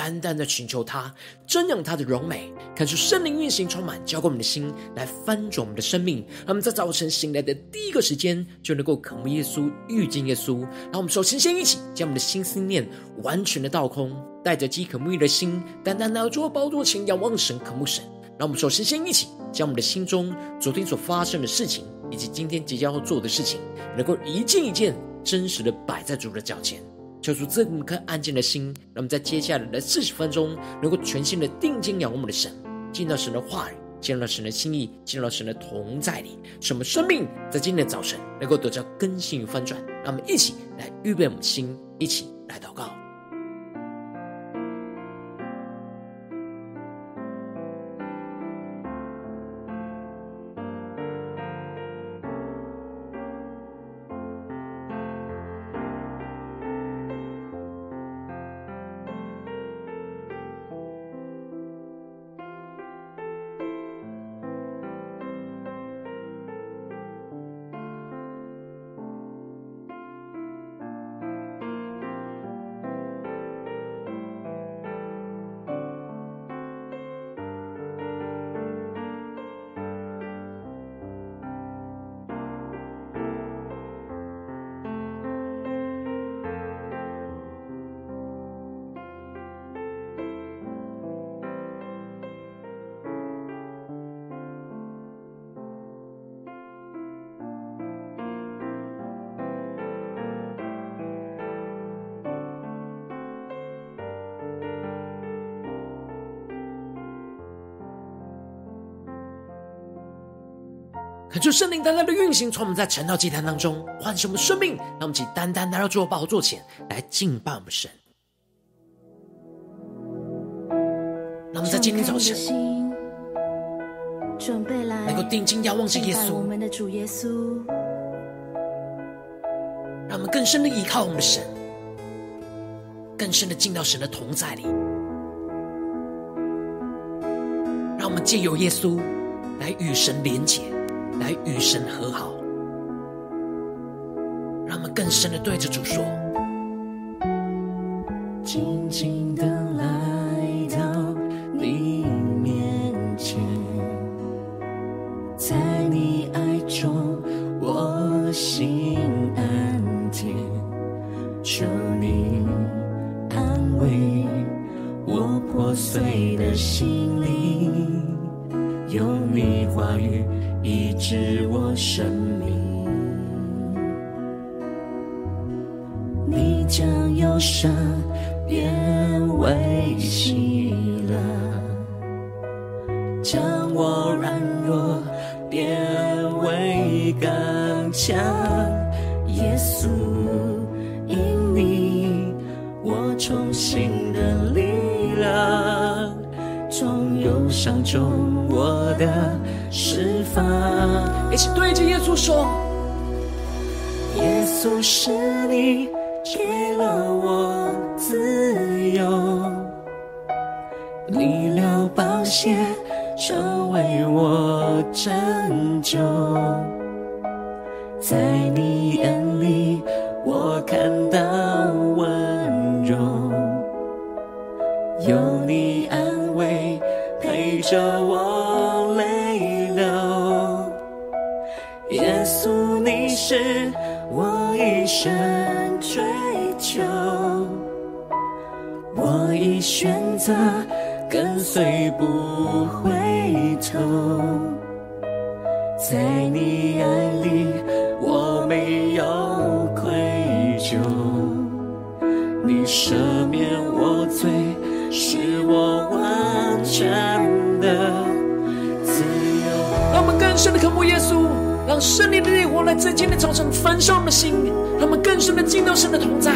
单单的寻求他，瞻仰他的荣美，看出圣灵运行充满，浇灌我们的心，来翻转我们的生命。让我们在早晨醒来的第一个时间，就能够渴慕耶稣、遇见耶稣。让我们首先先一起将我们的心思念完全的倒空，带着饥渴沐浴的心，单单来到主的宝座前，仰望神、渴慕神。让我们首先先一起将我们的心中昨天所发生的事情，以及今天即将要做的事情，能够一件一件真实的摆在主的脚前，求主这颗安静的心，让我们在接下来的四十分钟，能够全心的定睛仰望我们的神，进到神的话语，进入到神的心意，进入到神的同在里，使我们生命在今天的早晨能够得到更新与翻转。让我们一起来预备我们的心，一起来祷告。恳求圣灵单单的运行，从我们在晨祷祭坛当中唤醒我们生命，让我们起单单来到主的宝座前来敬拜我们神。让我们在今天早晨准备来能够定睛仰望着耶稣，我们的主耶稣，让我们更深的依靠我们的神，更深的进到神的同在里，让我们借由耶稣来与神连结。来与神和好，让我们更深的对着主说：静静的在你眼渴慕耶稣。让圣灵的烈火来在今天早晨焚烧我们的心，让我们更深的进到神的同在，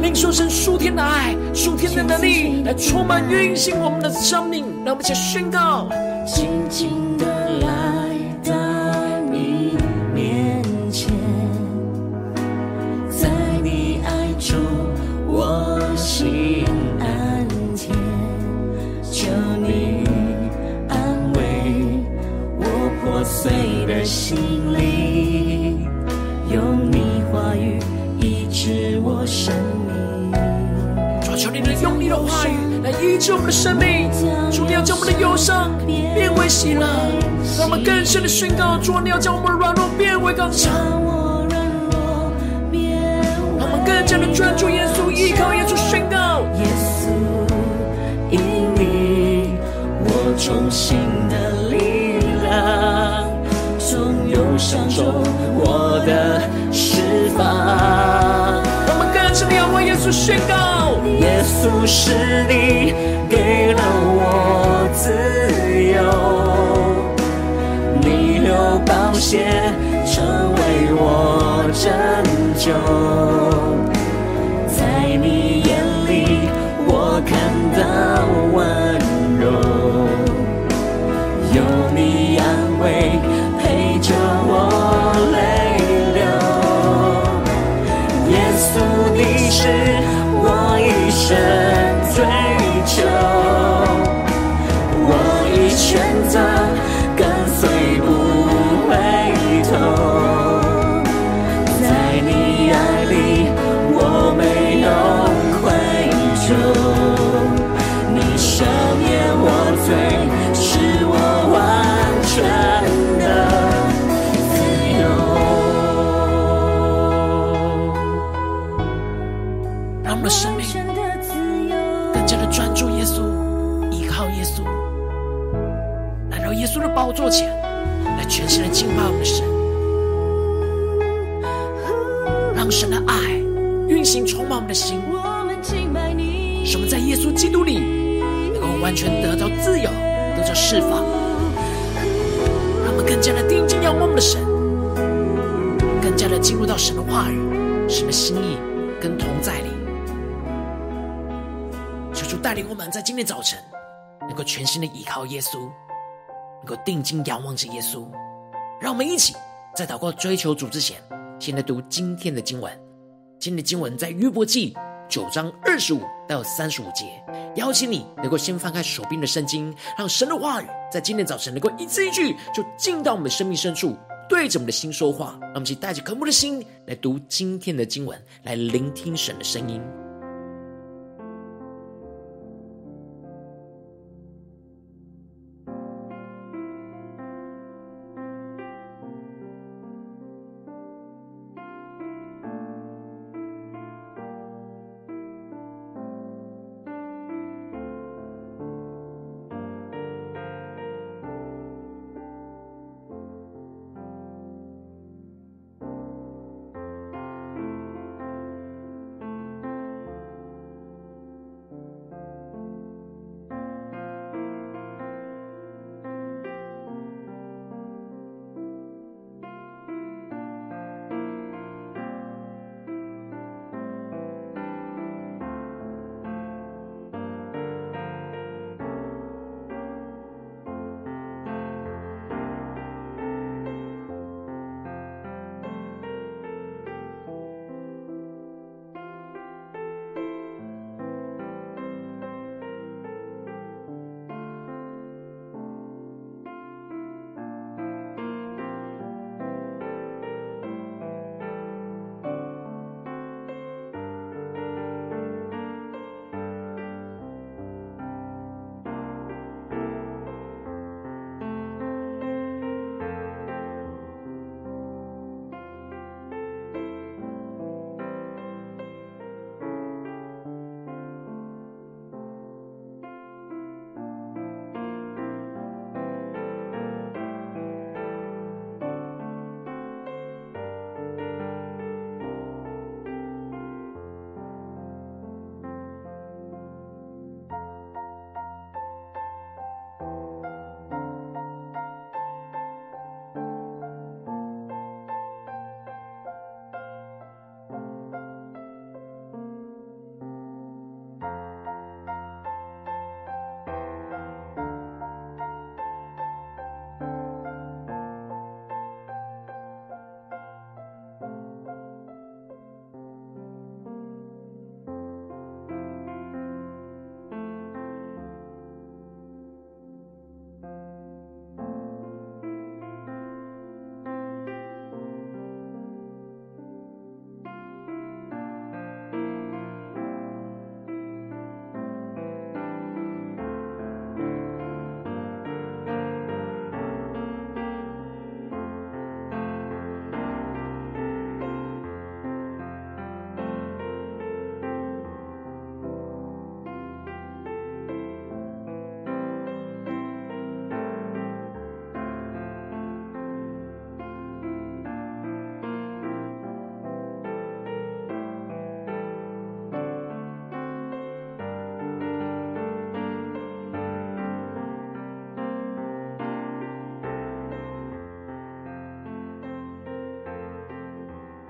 领受神数天的爱、数天的能力，来充满运行我们的生命。让我们一起宣告：静静医治我们的生命。主，你要将我们的忧伤变为喜乐，让我们更深的宣告：主，你要将我们的软弱变为刚强。让我们更加的专注耶稣，依靠耶稣宣告：耶稣，因你我重新的力量，从忧伤中我的释放。耶稣宣告，耶稣是你给了我自由，你流宝血成为我拯救，耶稣的宝座前，来全新的敬拜我们的神，让神的爱运行充满我们的心，使我们在耶稣基督里能够完全得到自由，得到释放，让我们更加的定睛仰望我们的神，更加的进入到神的话语、神的心意跟同在里。求主带领我们在今天早晨能够全心的依靠耶稣。能够定睛仰望着耶稣，让我们一起在祷告追求主之前，先来读今天的经文。今天的经文在约伯记九章二十五到三十五节。邀请你能够先翻开手边的圣经，让神的话语在今天早晨能够一字一句就进到我们的生命深处，对着我们的心说话。让我们一起带着渴慕的心来读今天的经文，来聆听神的声音。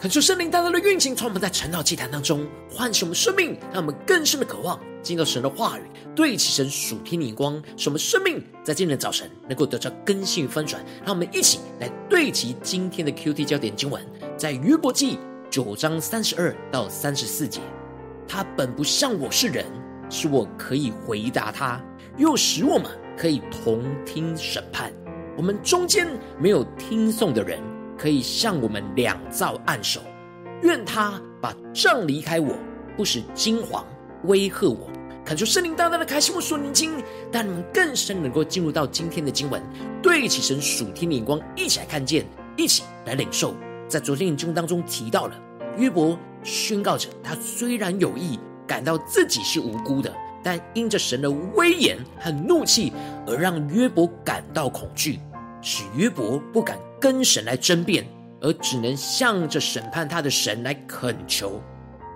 恳求圣灵大大的运行，从我们在晨祷祭坛当中唤醒我们生命，让我们更深的渴望进到神的话语，对齐神属天的眼光，使我们生命在今天的早晨能够得到更新与翻转。让我们一起来对齐今天的 QT 焦点经文，在约伯记九章三十二到三十四节。他本不像我是人，是我可以回答他，又使我们可以同听审判。我们中间没有听讼的人。可以向我们两造按手，愿他把杖离开我，不使惊惶威吓我。恳求圣灵大大的开心我属灵经，让你们更深能够进入到今天的经文，对起神属天的眼光，一起来看见，一起来领受。在昨天的经文当中提到了约伯宣告着，他虽然有意感到自己是无辜的，但因着神的威严和怒气，而让约伯感到恐惧，使约伯不敢。跟神来争辩，而只能向着审判他的神来恳求。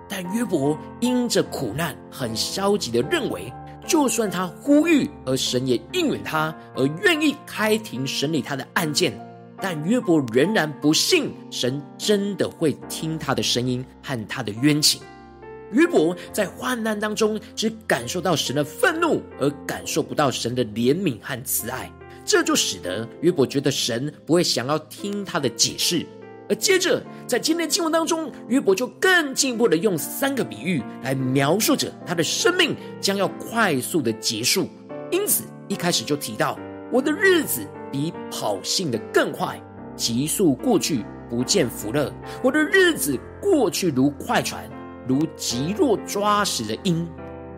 但约伯因着苦难，很消极的认为，就算他呼吁，而神也应允他，而愿意开庭审理他的案件，但约伯仍然不信神真的会听他的声音和他的冤情。约伯在患难当中，只感受到神的愤怒，而感受不到神的怜悯和慈爱。这就使得约伯觉得神不会想要听他的解释，而接着在今天的经文当中，约伯就更进一步的用三个比喻来描述着他的生命将要快速的结束。因此一开始就提到：“我的日子比跑性的更快，急速过去，不见福乐。我的日子过去如快船，如急落抓食的鹰。”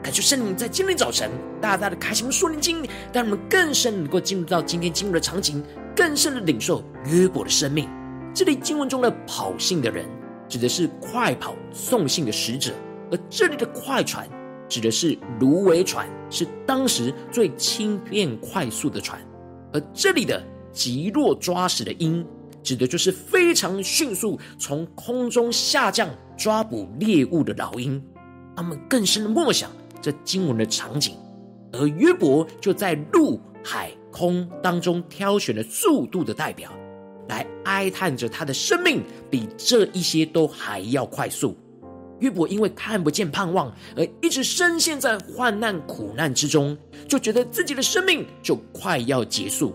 感谢圣灵在今天早晨大大的开启我们属灵经，让我们更深能够进入到今天经文的场景，更深的领受约伯的生命。这里经文中的跑信的人，指的是快跑送信的使者；而这里的快船，指的是芦苇船，是当时最轻便快速的船；而这里的极落抓食的鹰，指的就是非常迅速从空中下降抓捕猎物的老鹰。他们更深的默想。这经文的场景，而约伯就在陆海空当中挑选了速度的代表，来哀叹着他的生命比这一些都还要快速。约伯因为看不见盼望，而一直深陷在患难苦难之中，就觉得自己的生命就快要结束。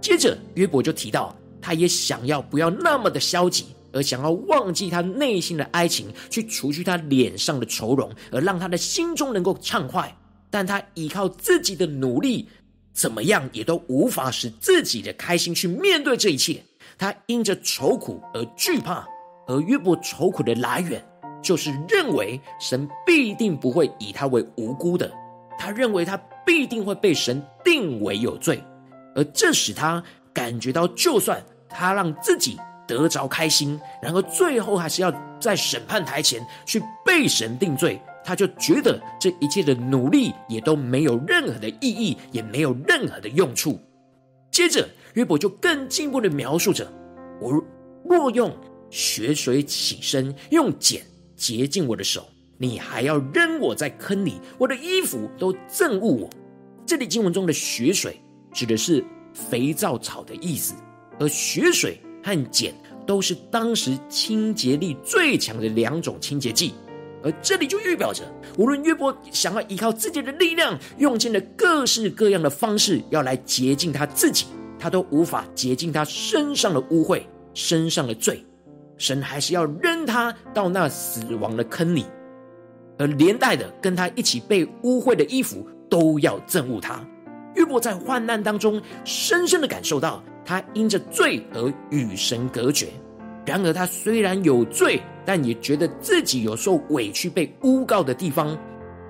接着约伯就提到，他也想要不要那么的消极。而想要忘记他内心的哀情，去除去他脸上的愁容，而让他的心中能够畅快。但他依靠自己的努力，怎么样也都无法使自己的开心去面对这一切。他因着愁苦而惧怕，而约伯愁苦的来源，就是认为神必定不会以他为无辜的。他认为他必定会被神定为有罪，而这使他感觉到，就算他让自己。得着开心，然而最后还是要在审判台前去被神定罪，他就觉得这一切的努力也都没有任何的意义，也没有任何的用处。接着约伯就更进一步的描述着：我若用血水起身，用碱洁净我的手，你还要扔我在坑里，我的衣服都憎恶我。这里经文中的血水指的是肥皂草的意思，而血水。和碱都是当时清洁力最强的两种清洁剂，而这里就预表着，无论约伯想要依靠自己的力量，用尽了各式各样的方式要来洁净他自己，他都无法洁净他身上的污秽、身上的罪，神还是要扔他到那死亡的坑里，而连带的跟他一起被污秽的衣服都要憎恶他。约伯在患难当中，深深的感受到。他因着罪而与神隔绝，然而他虽然有罪，但也觉得自己有受委屈、被诬告的地方。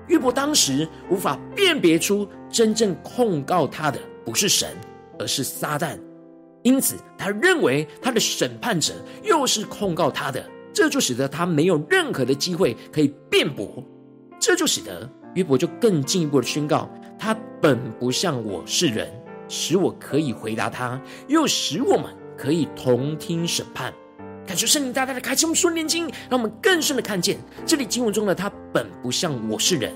约伯当时无法辨别出真正控告他的不是神，而是撒旦，因此他认为他的审判者又是控告他的，这就使得他没有任何的机会可以辩驳，这就使得约伯就更进一步的宣告：他本不像我是人。使我可以回答他，又使我们可以同听审判。感谢圣灵大大的开启我们属灵眼睛，让我们更深的看见这里经文中的他本不像我是人，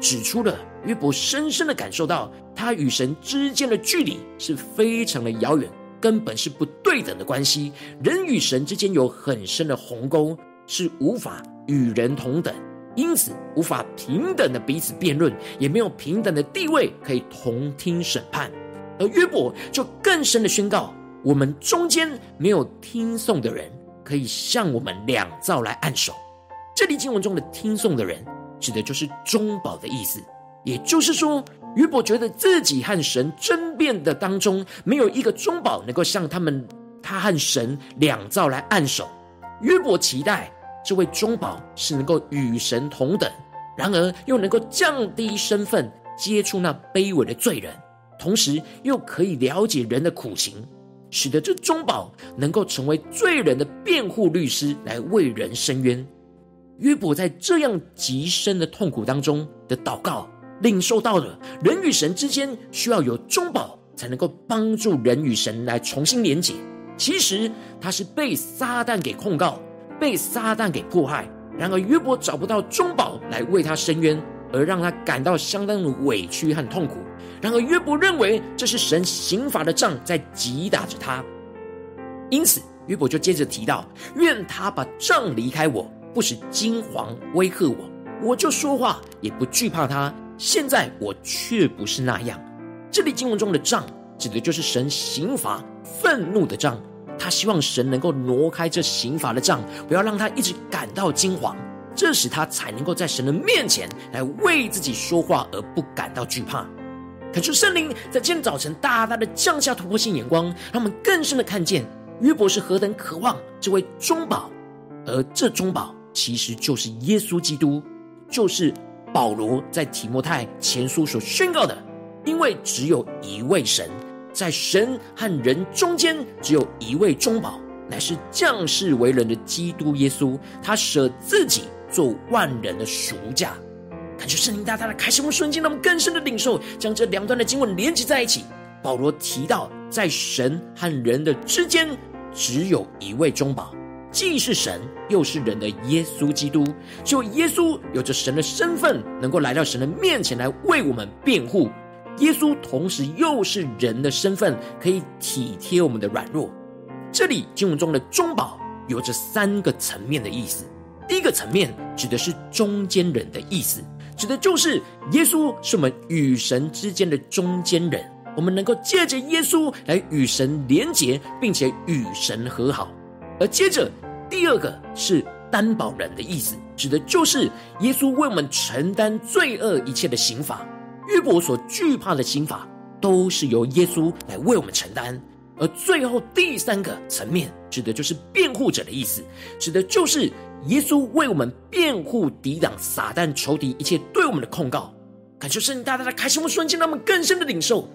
指出了约伯深深的感受到他与神之间的距离是非常的遥远，根本是不对等的关系。人与神之间有很深的鸿沟，是无法与人同等，因此无法平等的彼此辩论，也没有平等的地位可以同听审判。而约伯就更深的宣告：我们中间没有听讼的人，可以向我们两造来按手。这里经文中的听讼的人，指的就是中保的意思。也就是说，约伯觉得自己和神争辩的当中，没有一个中保能够向他们他和神两造来按手。约伯期待这位中保是能够与神同等，然而又能够降低身份，接触那卑微的罪人，同时又可以了解人的苦情，使得这中保能够成为罪人的辩护律师，来为人伸冤。约伯在这样极深的痛苦当中的祷告。领受到了人与神之间需要有中保，才能够帮助人与神来重新连结。其实他是被撒旦给控告，被撒旦给迫害。然而约伯找不到中保来为他伸冤，而让他感到相当的委屈和痛苦。然而约伯认为这是神刑罚的杖在击打着他，因此约伯就接着提到：愿他把杖离开我，不使金黄威吓我，我就说话也不惧怕他。现在我却不是那样。这里经文中的杖，指的就是神刑罚愤怒的杖。他希望神能够挪开这刑罚的杖，不要让他一直感到惊惶，这时他才能够在神的面前来为自己说话，而不感到惧怕。恳求圣灵在今天早晨大大的降下突破性眼光，让我们更深的看见约伯是何等渴望这位中保，而这中保其实就是耶稣基督，就是。保罗在提摩太前书所宣告的，因为只有一位神，在神和人中间只有一位中保，乃是降世为人的基督耶稣。他舍自己做万人的赎价。感觉圣灵大大的开启我们瞬间，让我们更深的领受，将这两段的经文连接在一起。保罗提到，在神和人的之间只有一位中保。既是神又是人的耶稣基督，就耶稣有着神的身份，能够来到神的面前来为我们辩护。耶稣同时又是人的身份，可以体贴我们的软弱。这里经文中的中保有着三个层面的意思。第一个层面指的是中间人的意思，指的就是耶稣是我们与神之间的中间人，我们能够借着耶稣来与神连结，并且与神和好。而接着，第二个是担保人的意思，指的就是耶稣为我们承担罪恶一切的刑罚。约伯所惧怕的刑罚，都是由耶稣来为我们承担。而最后第三个层面，指的就是辩护者的意思，指的就是耶稣为我们辩护，抵挡撒旦仇敌一切对我们的控告。感谢圣灵大大的开启我们瞬间，让我们更深的领受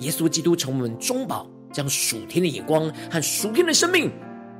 耶稣基督成为我们中保，将属天的眼光和属天的生命。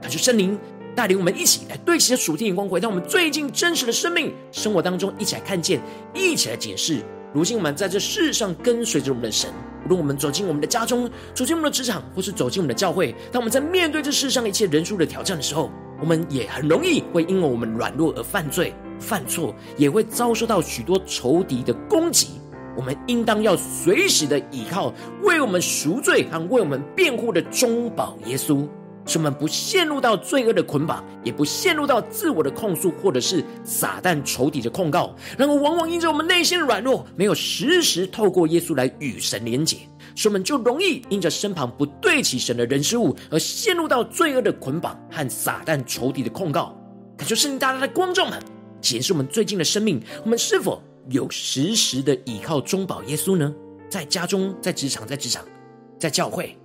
感谢圣灵带领我们一起来对齐着属天眼光，回到我们最近真实的生命生活当中，一起来看见，一起来解释。如今我们在这世上跟随着我们的神，无论我们走进我们的家中，走进我们的职场，或是走进我们的教会，当我们在面对这世上一切人数的挑战的时候，我们也很容易会因为我们软弱而犯罪、犯错，也会遭受到许多仇敌的攻击。我们应当要随时的倚靠为我们赎罪和为我们辩护的中保耶稣。使我们不陷入到罪恶的捆绑，也不陷入到自我的控诉，或者是撒旦仇敌的控告。然而，往往因着我们内心的软弱，没有时时透过耶稣来与神连结，所以我们就容易因着身旁不对起神的人事物，而陷入到罪恶的捆绑和撒旦仇敌的控告。感谢圣灵大大的光照们，检视我们最近的生命，我们是否有时时的倚靠中保耶稣呢？在家中，在职场，在职场，在教会。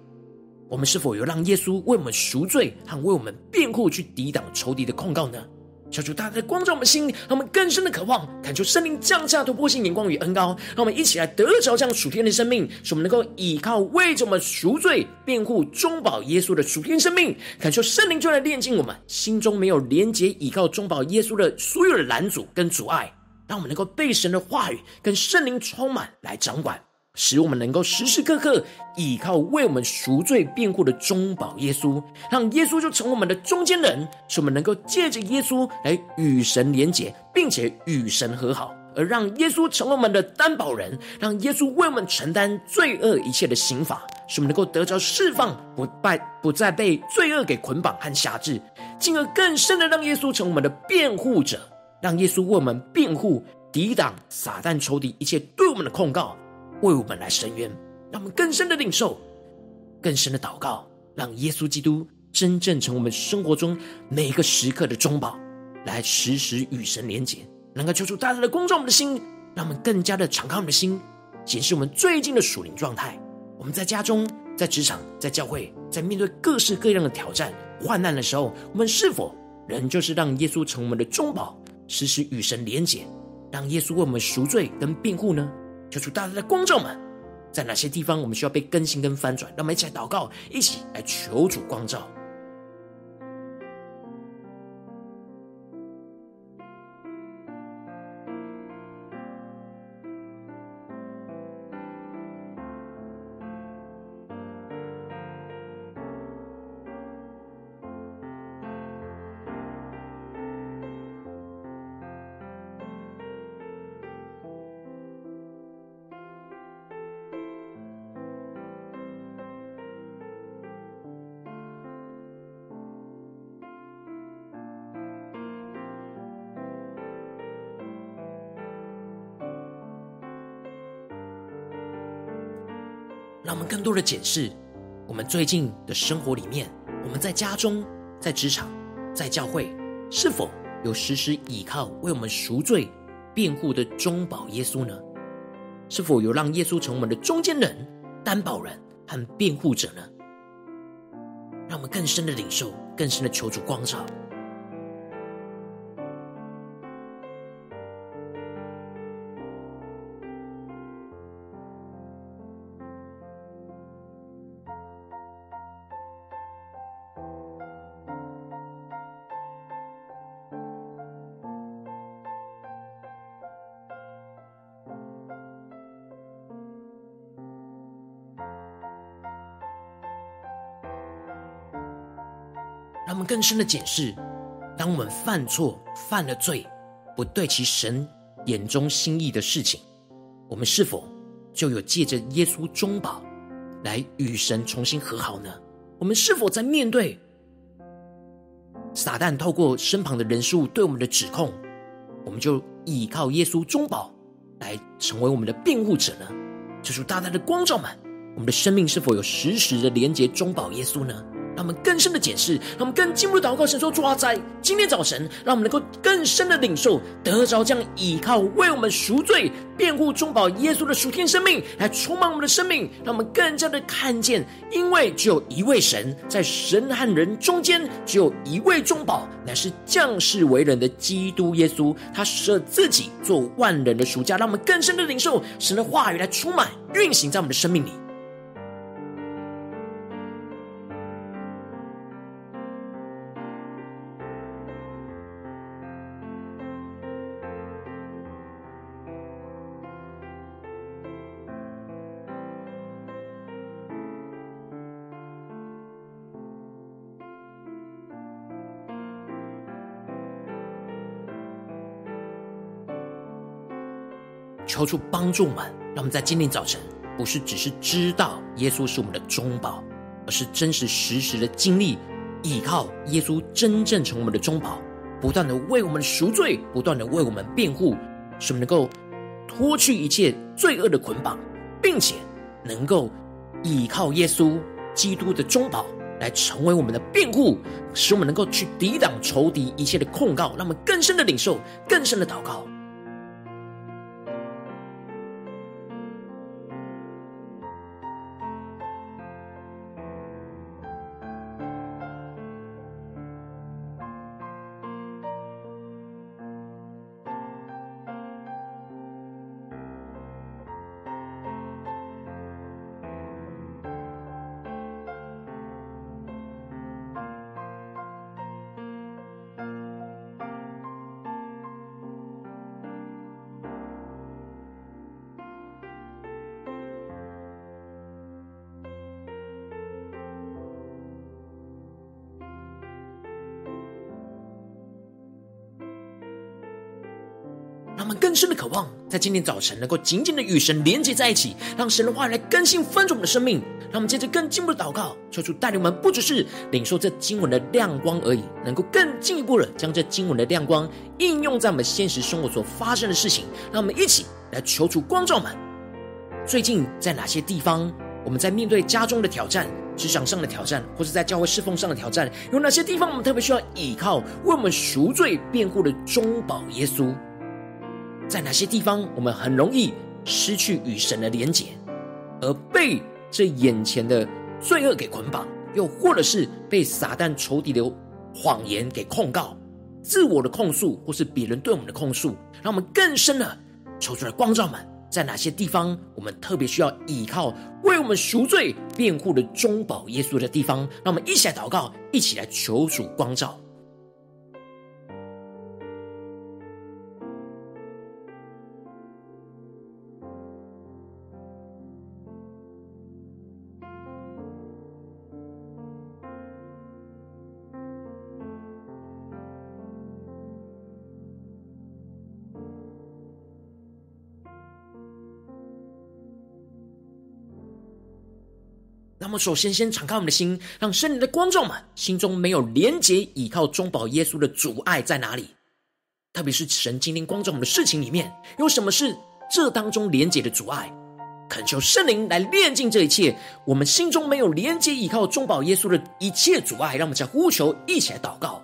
我们是否有让耶稣为我们赎罪和为我们辩护，去抵挡仇敌的控告呢？求主大大的光照我们心，让我们更深的渴望，恳求圣灵降下突破性眼光与恩膏，让我们一起来得着这样属天的生命，使我们能够依靠为着我们赎罪、辩护、中保耶稣的属天生命。恳求圣灵就来炼净我们心中没有连结依靠中保耶稣的所有的拦阻跟阻碍，让我们能够被神的话语跟圣灵充满来掌管。使我们能够时时刻刻依靠为我们赎罪辩护的中保耶稣，让耶稣就成我们的中间人，使我们能够借着耶稣来与神连结，并且与神和好。而让耶稣成为我们的担保人，让耶稣为我们承担罪恶一切的刑罚，使我们能够得着释放，不败不再被罪恶给捆绑和辖制，进而更深的让耶稣成为我们的辩护者，让耶稣为我们辩护，抵挡撒旦仇敌一切对我们的控告，为我们来伸冤，让我们更深的领受，更深的祷告，让耶稣基督真正成为我们生活中每一个时刻的中保，来时时与神连结。能够求主大大的光照我们的心，让我们更加的敞开我们的心，显示我们最近的属灵状态。我们在家中、在职场、在教会，在面对各式各样的挑战、患难的时候，我们是否仍旧是让耶稣成为我们的中保，时时与神连结，让耶稣为我们赎罪跟辩护呢？求主大大的光照们，在哪些地方我们需要被更新跟翻转？让我们一起来祷告，一起来求主光照。让我们更多的检视我们最近的生活里面，我们在家中、在职场、在教会，是否有时时倚靠为我们赎罪、辩护的中保耶稣呢？是否有让耶稣成为我们的中间人、担保人和辩护者呢？让我们更深的领受，更深的求主光照。更深的检视：当我们犯错、犯了罪，不对其神眼中心意的事情，我们是否就有借着耶稣中保来与神重新和好呢？我们是否在面对撒旦透过身旁的人事物对我们的指控，我们就依靠耶稣中保来成为我们的辩护者呢？求主大大的光照们，我们的生命是否有时时的连接中保耶稣呢？让我们更深的解释，让我们更进一步祷告，神说：主啊，在今天早晨，让我们能够更深的领受，得着这样倚靠为我们赎罪、辩护、中保耶稣的属天生命，来充满我们的生命，让我们更加的看见，因为只有一位神，在神和人中间，只有一位中保，乃是降世为人的基督耶稣，他舍自己做万人的赎价，让我们更深的领受神的话语来充满运行在我们的生命里。求主帮助我们，让我们在今天早晨，不是只是知道耶稣是我们的中保，而是真实实时的经历，依靠耶稣真正成为我们的中保，不断的为我们赎罪，不断的为我们辩护，使我们能够脱去一切罪恶的捆绑，并且能够依靠耶稣基督的中保来成为我们的辩护，使我们能够去抵挡仇敌一切的控告，让我们更深的领受，更深的祷告。在今天早晨能够紧紧的与神连接在一起，让神的话语来更新翻转我们的生命。让我们接着更进一步的祷告，求主带领我们，不只是领受这经文的亮光而已，能够更进一步的将这经文的亮光应用在我们现实生活所发生的事情。让我们一起来求主光照们。最近在哪些地方，我们在面对家中的挑战、职场上的挑战，或是在教会侍奉上的挑战，有哪些地方我们特别需要依靠为我们赎罪辩护的中保耶稣？在哪些地方，我们很容易失去与神的连结，而被这眼前的罪恶给捆绑，又或者是被撒旦仇敌的谎言给控告、自我的控诉，或是别人对我们的控诉，让我们更深的求出来光照们，在哪些地方，我们特别需要依靠为我们赎罪辩护的中保耶稣的地方，让我们一起来祷告，一起来求主光照。首先先敞开我们的心，让圣灵的观众们心中没有连结、依靠中保耶稣的阻碍在哪里？特别是神今天观众们的事情里面，有什么是这当中连结的阻碍？恳求圣灵来炼净这一切，我们心中没有连结、依靠中保耶稣的一切阻碍，让我们在呼求，一起来祷告。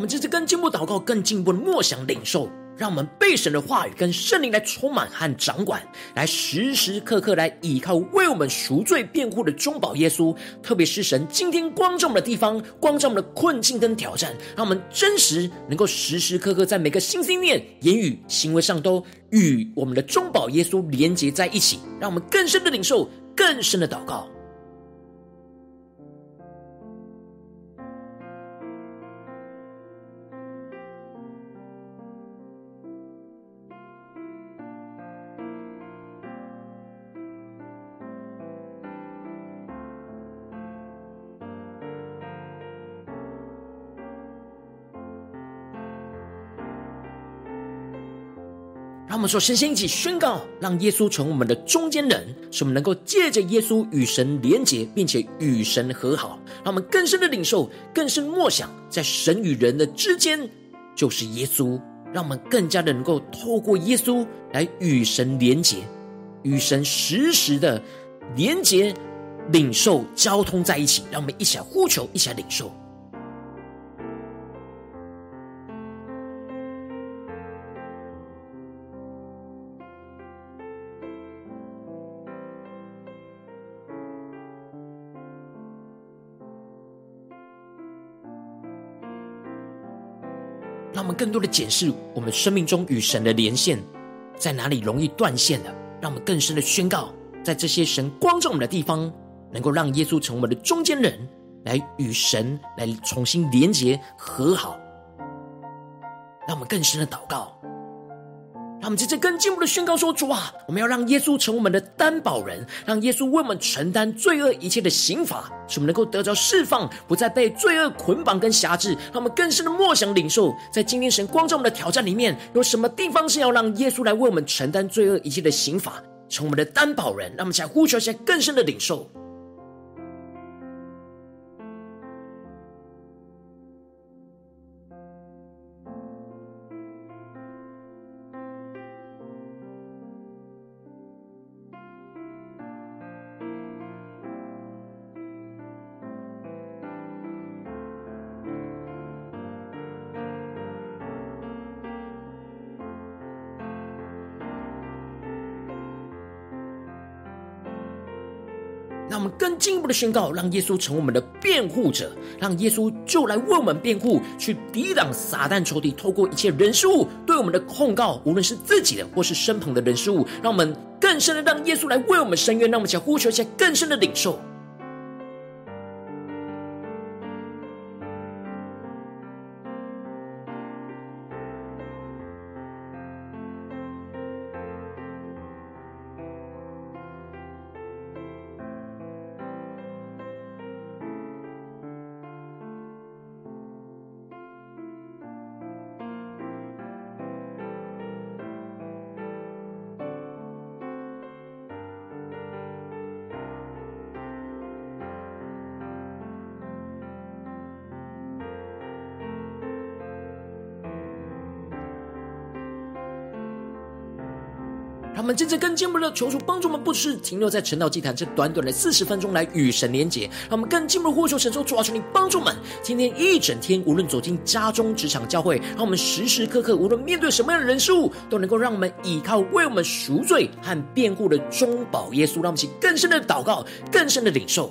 我们这次更进一步祷告，更进一步的默想领受，让我们被神的话语跟圣灵来充满和掌管，来时时刻刻来依靠为我们赎罪辩护的中保耶稣。特别是神今天光照我们的地方，光照我们的困境跟挑战，让我们真实能够时时刻刻在每个心心念、言语、行为上都与我们的中保耶稣连结在一起，让我们更深的领受，更深的祷告。说，先先一起宣告，让耶稣成为我们的中间人，使我们能够借着耶稣与神连结，并且与神和好。让我们更深的领受，更深默想，在神与人的之间就是耶稣。让我们更加的能够透过耶稣来与神连结，与神实时的连结、领受、交通在一起。让我们一起来呼求，一起来领受。更多的检视我们生命中与神的连线，在哪里容易断线的？让我们更深的宣告，在这些神光照我们的地方，能够让耶稣成为我们的中间人，来与神来重新连接和好。让我们更深的祷告。让我们接着更进一步的宣告说：“主啊，我们要让耶稣成为我们的担保人，让耶稣为我们承担罪恶一切的刑罚，使我们能够得着释放，不再被罪恶捆绑跟辖制。让我们更深的默想领受，在今天神光照我们的挑战里面，有什么地方是要让耶稣来为我们承担罪恶一切的刑罚，成为我们的担保人？让我们想呼求一下更深的领受。”让我们更进一步的宣告，让耶稣成为我们的辩护者，让耶稣就来为我们辩护，去抵挡撒旦仇敌透过一切人事物对我们的控告，无论是自己的或是身旁的人事物，让我们更深的让耶稣来为我们伸冤，让我们想呼求一下更深的领受。甚至更进一步的求主帮助我们，不只是停留在晨祷祭坛这短短的四十分钟来与神连结，让我们更进一步的呼求神说：主啊，求你帮助我们，今天一整天，无论走进家中、职场、教会，让我们时时刻刻，无论面对什么样的人事物，都能够让我们依靠为我们赎罪和辩护的中保耶稣，让我们起更深的祷告，更深的领受。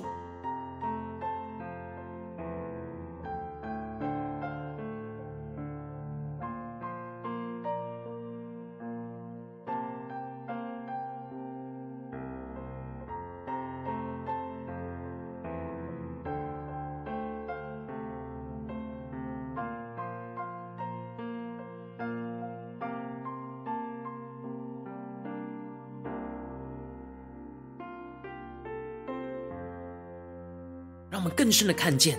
我们更深的看见，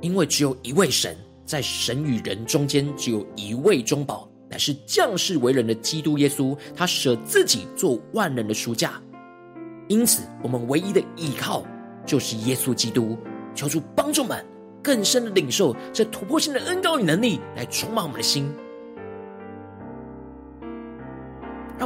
因为只有一位神，在神与人中间只有一位中保，乃是降世为人的基督耶稣。他舍自己做万人的赎价，因此我们唯一的依靠就是耶稣基督。求主帮助们更深的领受这突破性的恩膏与能力，来充满我们的心。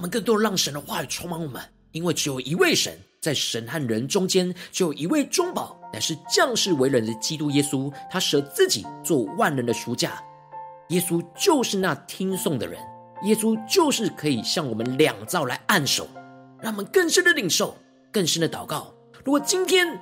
我们更多让神的话语充满我们，因为只有一位神，在神和人中间，只有一位中保，乃是降世为人的基督耶稣。他舍自己做万人的赎价，耶稣就是那听讼的人，耶稣就是可以向我们两造来按手，让我们更深的领受，更深的祷告。如果今天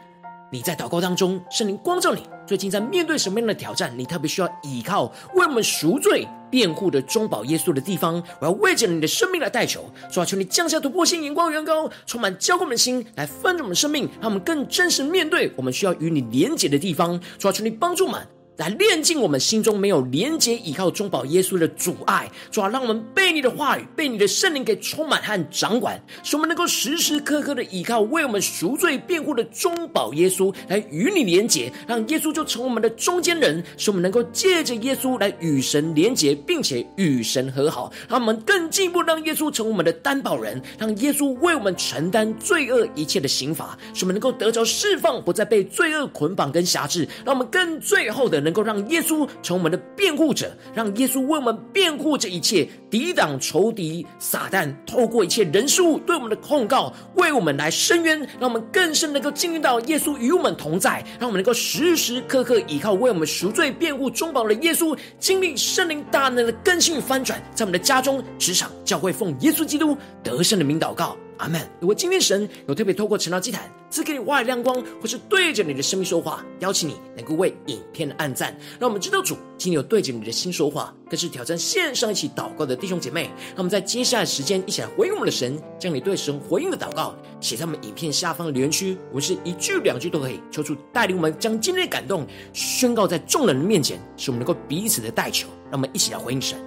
你在祷告当中，圣灵光照你，最近在面对什么样的挑战？你特别需要依靠为我们赎罪。辩护的中保耶稣的地方，我要为着你的生命来代求，主啊，求你降下突破性眼光，远高，充满浇灌我们的心，来翻转我们的生命，让我们更真实面对我们需要与你连结的地方。主啊，求你帮助我们。来炼净我们心中没有连结依靠中保耶稣的阻碍，主啊，让我们被你的话语、被你的圣灵给充满和掌管，使我们能够时时刻刻的依靠为我们赎罪辩护的中保耶稣来与你连结，让耶稣就成为我们的中间人，使我们能够借着耶稣来与神连结，并且与神和好，让我们更进一步让耶稣成为我们的担保人，让耶稣为我们承担罪恶一切的刑罚，使我们能够得着释放，不再被罪恶捆绑跟辖制，让我们更最后的。能够让耶稣成为我们的辩护者，让耶稣为我们辩护这一切，抵挡仇敌撒旦透过一切人事物对我们的控告，为我们来伸冤，让我们更深能够经历到耶稣与我们同在，让我们能够时时刻刻依靠为我们赎罪辩护中保的耶稣，经历圣灵大能的更新与翻转，在我们的家中、职场、教会，奉耶稣基督得胜的名祷告。阿门。如果今天神有特别透过晨祷祭坛赐给你话语亮光，或是对着你的生命说话，邀请你能够为影片按赞，让我们知道主今天有对着你的心说话，更是挑战线上一起祷告的弟兄姐妹。让我们在接下来时间一起来回应我们的神，将你对神回应的祷告写在我们影片下方的留言区，我们是一句两句都可以，求主带领我们将今天的感动宣告在众人的面前，使我们能够彼此的代求。让我们一起来回应神。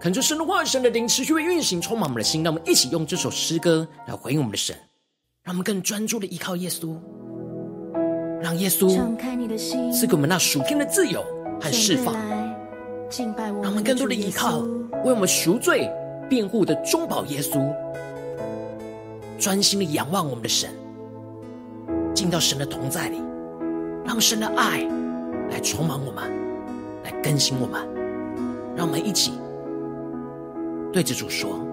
恳求神的话语、神的灵持续为运行，充满我们的心。让我们一起用这首诗歌来回应我们的神，让我们更专注的依靠耶稣，让耶稣赐给我们那属天的自由和释放，敬拜我，让我们更多的依靠，为我们赎罪辩护的中保耶稣，专心的仰望我们的神，进到神的同在里，让神的爱来充满我们，来更新我们，让我们一起对着主说：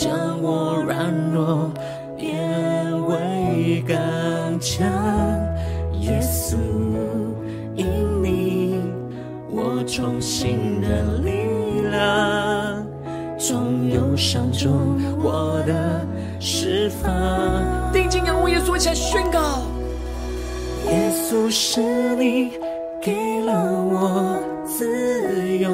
将我软弱变为刚强。耶稣，因你，我重新的力量，从忧伤中我的释放。定睛仰望耶稣，一起来宣告：耶稣是你。给了我自由，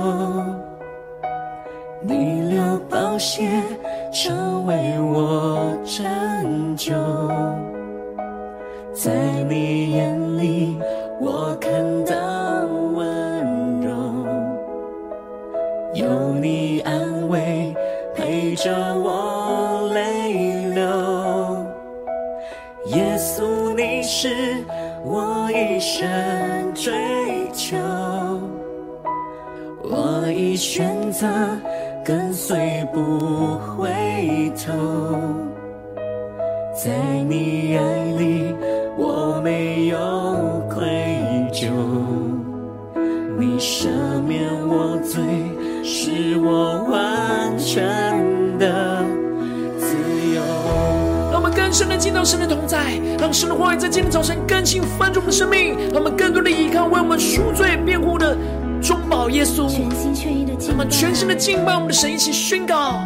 进到神的同在，让神的话语在今天早晨更新翻转我们的生命，让我们更多的依靠为我们赎罪辩护的中保耶稣，全心全意的敬拜，我们全心的敬拜我们的神，一起宣告：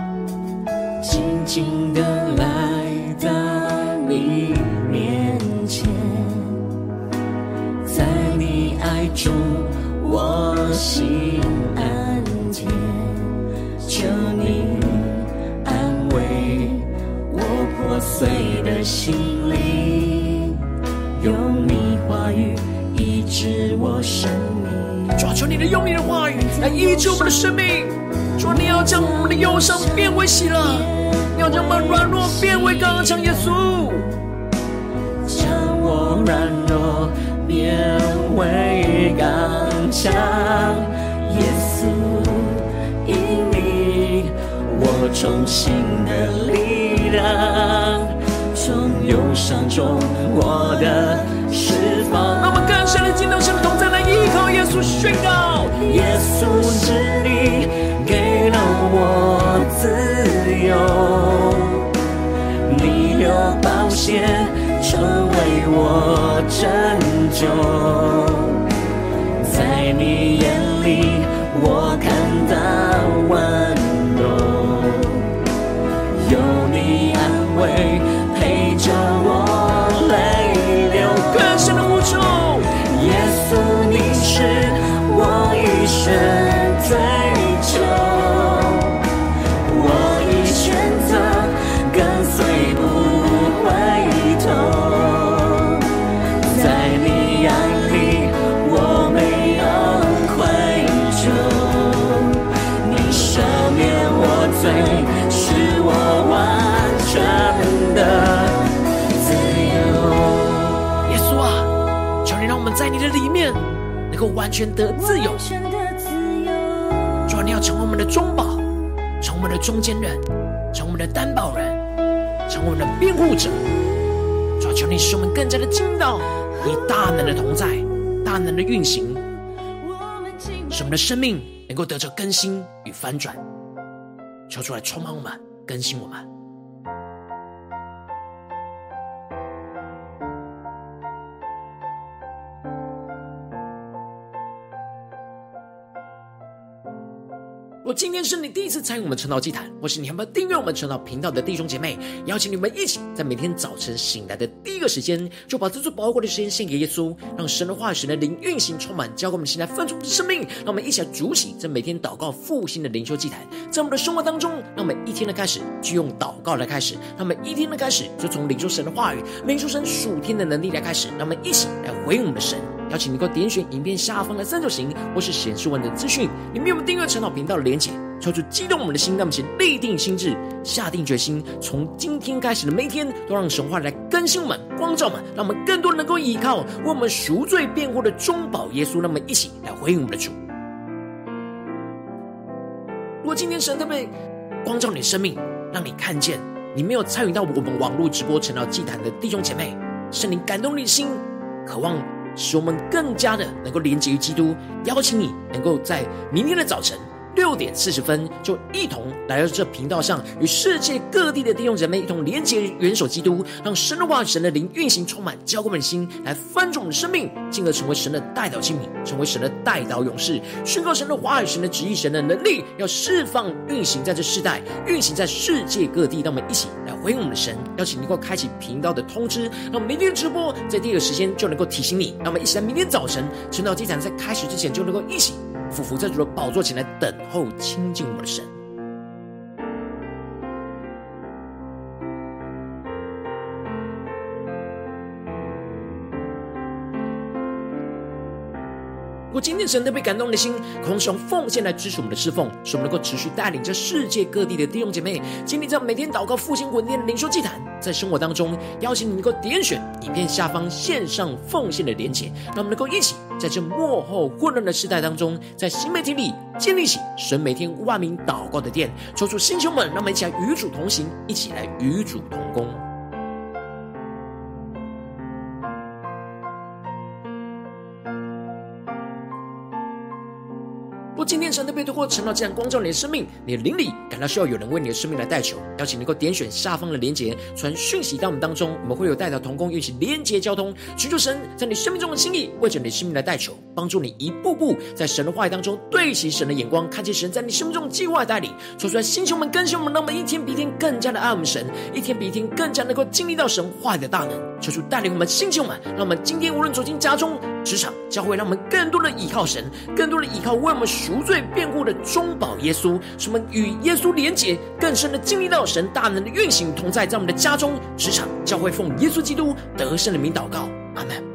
静静的来到你面前，在你爱中我心安。碎的心灵，用你话语医治我生命。主啊，求你的用你的话语来医治我们的生命。主啊，你要将我们的忧伤变为喜乐，你要将我们软弱变为刚强。耶稣，将我软弱变为刚强。耶稣，因你我重新的力量，从忧伤中获得释放。让我们更深的进到神同在来依靠耶稣，宣告：耶稣是你给了我自由，你流宝血成为我拯救，在你眼里我看全得自由。主啊，你要成为我们的中保，成为我们的中间人，成为我们的担保人，成为我们的辩护者。主啊，求你使我们更加的经到你大能的同在，大能的运行，使我们的生命能够得着更新与翻转。求主来充满我们，更新我们。今天是你第一次参与我们晨祷祭坛，或是你还没有订阅我们晨祷频道的弟兄姐妹，邀请你们一起在每天早晨醒来的第一个时间，就把这最宝贵的时间献给耶稣，让神的话语、神的灵运行充满，交给我们现在丰盛的生命。让我们一起来主起这每天祷告复兴的灵修祭坛，在我们的生活当中，让我们一天的开始就用祷告来开始，让我们一天的开始就从领受神的话语、领受神属天的能力来开始，让我们一起来回应我们的神。邀请你能够点选影片下方的三角形，或是显示文的资讯，里面有订阅陈老频道的连结，抽出激动我们的心，让我们先立定心智，下定决心，从今天开始的每一天，都让神话来更新我们、光照我们，让我们更多能够依靠为我们赎罪辩护的中保耶稣，让我们一起来回应我们的主。如果今天神特别光照你的生命，让你看见你没有参与到我们网络直播晨祷祭坛的弟兄姐妹，圣灵感动你的心，渴望。使我们更加的能够连接于基督，邀请你能够在明天的早晨。六点四十分，就一同来到这频道上，与世界各地的弟兄姐妹一同连接元首基督，让神的话语、神的灵运行充满，浇灌我们的心，来翻转我们的生命，进而成为神的代祷器皿，成为神的代祷勇士，宣告神的话语、神的旨意、神的能力，要释放运行在这世代，运行在世界各地。让我们一起来回应我们的神，邀请你能够开启频道的通知，让我们明天直播在第一个时间就能够提醒你。让我们一起在明天早晨晨祷祭坛在开始之前就能够一起。俯伏在主的宝座前来等候亲近我们的神。如果今天神特别感动的心，渴望使用奉献来支持我们的侍奉，使我们能够持续带领着世界各地的弟兄姐妹，经历这每天祷告复兴稳定的灵修祭坛，在生活当中，邀请你能够点选影片下方线上奉献的连结，让我们能够一起在这幕后混乱的时代当中，在新媒体里建立起神每天万名祷告的殿，抽出星球们，让我们一起来与主同行，一起来与主同工。今天神的被透过晨祷这样光照你的生命，你的灵里感到需要有人为你的生命来代求，邀请能够点选下方的连结，传讯息到我们当中，我们会有代祷同工，一起连结交通，寻求神在你生命中的心意，为着你的生命来代求，帮助你一步步在神的话语当中对齐神的眼光，看见神在你生命中的计划带领，说出来，星球们更新我们，让我们一天比一天更加的爱我们神，一天比一天更加能够经历到神话语的大能，求主带领我们星球们，让我们。今天无论走进家中、职场、教会，让我们更多的依靠神，更多的依靠为我们无罪辩护的中保耶稣，什么与耶稣连结，更深的经历到神大能的运行同在，在我们的家中、职场、教会，奉耶稣基督得胜的名祷告，阿门